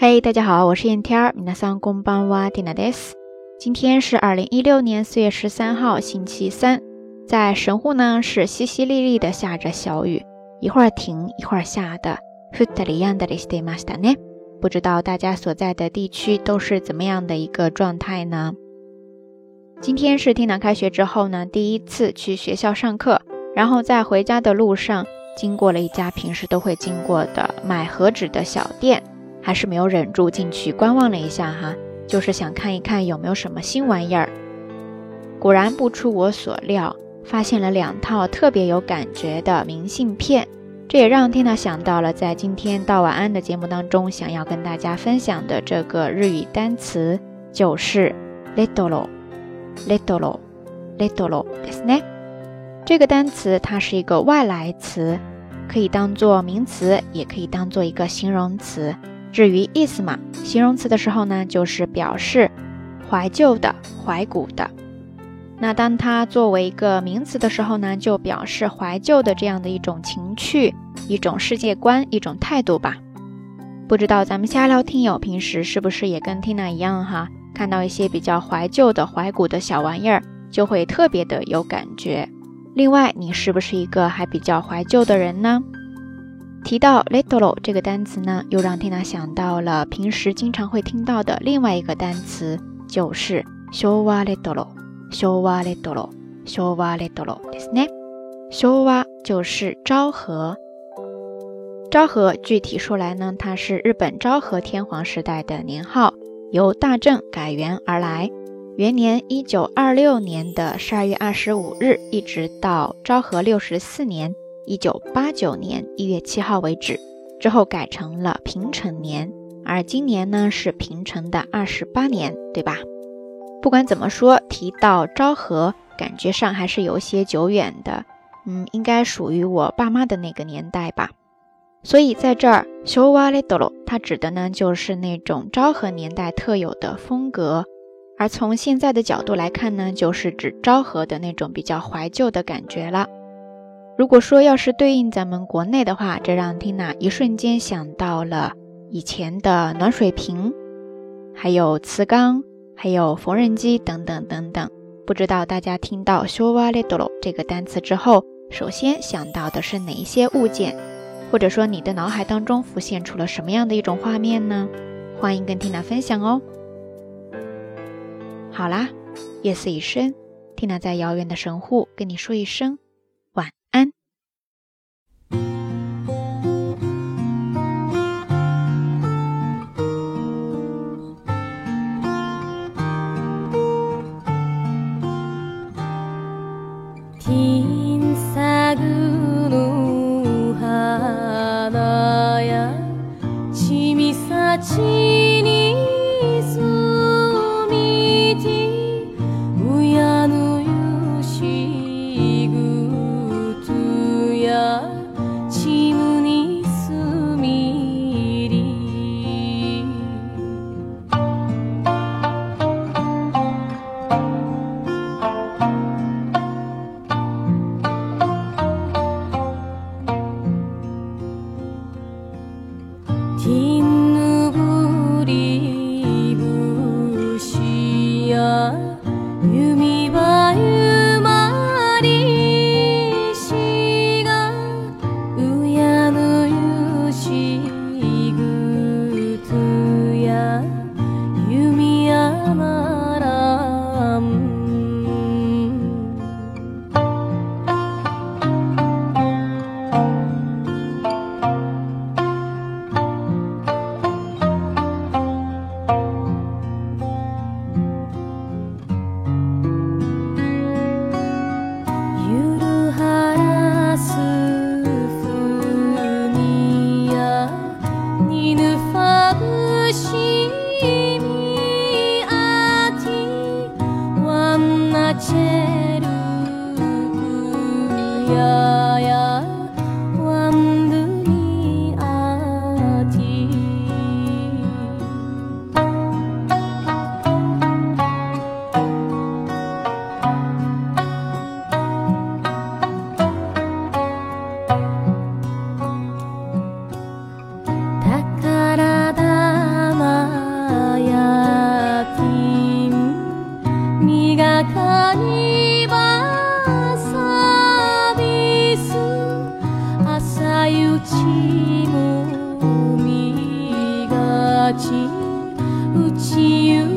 嘿，大家好，我是燕天儿。皆さんこんばんは、ティナです。今天是二零一六年四月十三号，星期三。在神户呢，是淅淅沥沥的下着小雨，一会儿停，一会儿下的。降り止んだりしてましたね。不知道大家所在的地区都是怎么样的一个状态呢？今天是 Tina 开学之后呢，第一次去学校上课，然后在回家的路上，经过了一家平时都会经过的买和纸的小店。 还是没有忍住进去观望了一下哈，就是想看一看有没有什么新玩意儿。果然不出我所料，发现了两套特别有感觉的明信片。这也让 Tina 想到了在今天到晚安的节目当中想要跟大家分享的这个日语单词，就是 little，little，little，ですね。这个单词它是一个外来词，可以当做名词，也可以当做一个形容词。 至于意思嘛，形容词的时候呢，就是表示怀旧的、怀古的。那当它作为一个名词的时候呢，就表示怀旧的这样的一种情趣、一种世界观、一种态度吧。不知道咱们瞎聊听友平时是不是也跟 Tina 一样哈，看到一些比较怀旧的、怀古的小玩意儿，就会特别的有感觉。另外，你是不是一个还比较怀旧的人呢？提到 little 这个单词呢，又让 Tina 想到了平时经常会听到的另外一个单词，就是 showa little，showa little，showa little，ですね。showa 就是昭和，昭和具体说来呢，它是日本昭和天皇时代的年号，由大正改元而来。元年一九二六年的十二月二十五日，一直到昭和六十四年。 一九八九年一月七号为止，之后改成了平成年，而今年呢是平成的二十八年，对吧？不管怎么说，提到昭和，感觉上还是有些久远的，嗯，应该属于我爸妈的那个年代吧。所以在这儿，showa little，它指的呢就是那种昭和年代特有的风格，而从现在的角度来看呢，就是指昭和的那种比较怀旧的感觉了。如果说要是对应咱们国内的话，这让缇娜一瞬间想到了以前的暖水瓶，还有瓷缸，还有缝纫机等等等等。不知道大家听到 “showa little” 这个单词之后，首先想到的是哪一些物件，或者说你的脑海当中浮现出了什么样的一种画面呢？欢迎跟缇娜分享哦。好啦，夜色已深，缇娜在遥远的神户跟你说一声。町に住みじ、親の有志故土や、町に住みり。呀うがち。打ちゆ